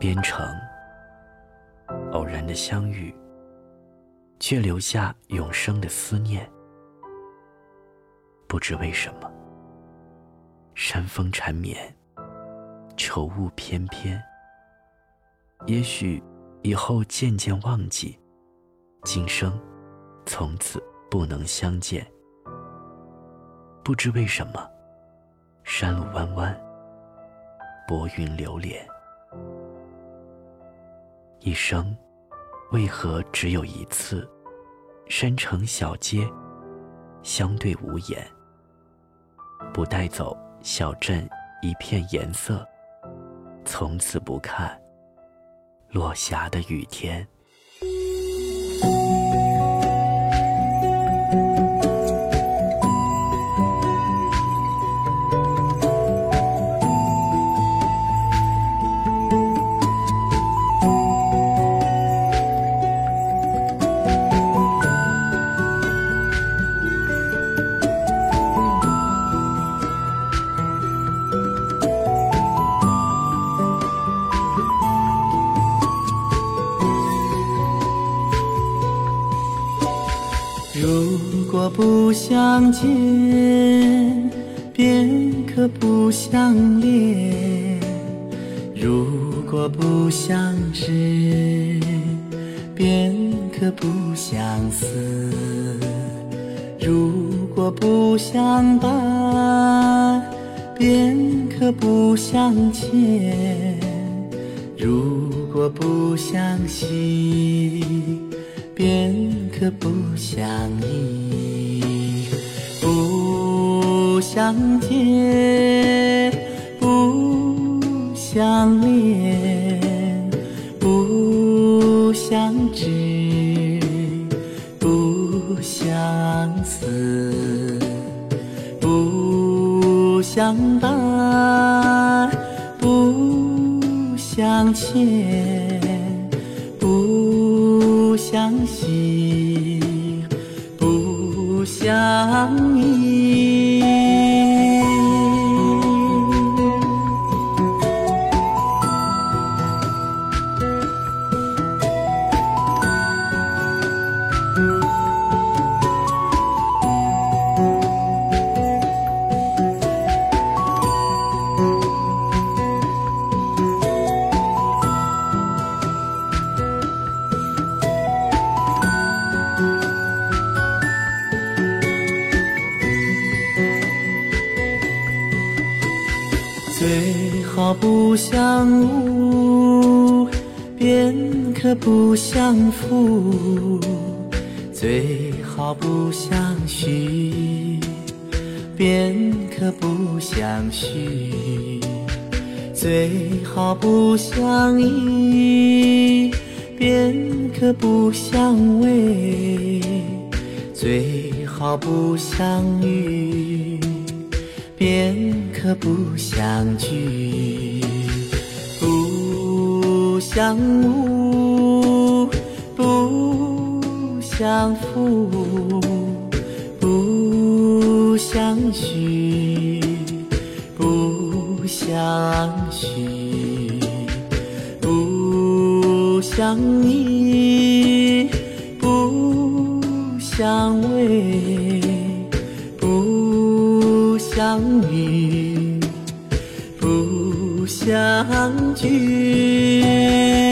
边城，偶然的相遇，却留下永生的思念。不知为什么，山风缠绵，愁雾翩翩。也许以后渐渐忘记，今生从此不能相见。不知为什么，山路弯弯，薄云流连。一生，为何只有一次？山城小街，相对无言。不带走小镇一片颜色，从此不看落霞的雨天。如果不相见，便可不相恋；如果不相知，便可不相思；如果不相伴，便可不相欠；如果不相惜。便可不相依，不相见，不相恋，不相知，不相思，不相伴，不相欠。相惜，不相依。最好不相误，便可不相负；最好不相许，便可不相许；最好不相依，便可不相偎；最好不相遇。便可不相聚，不相误，不相负，不相许，不相许，不相依，不相偎。不相遇相聚。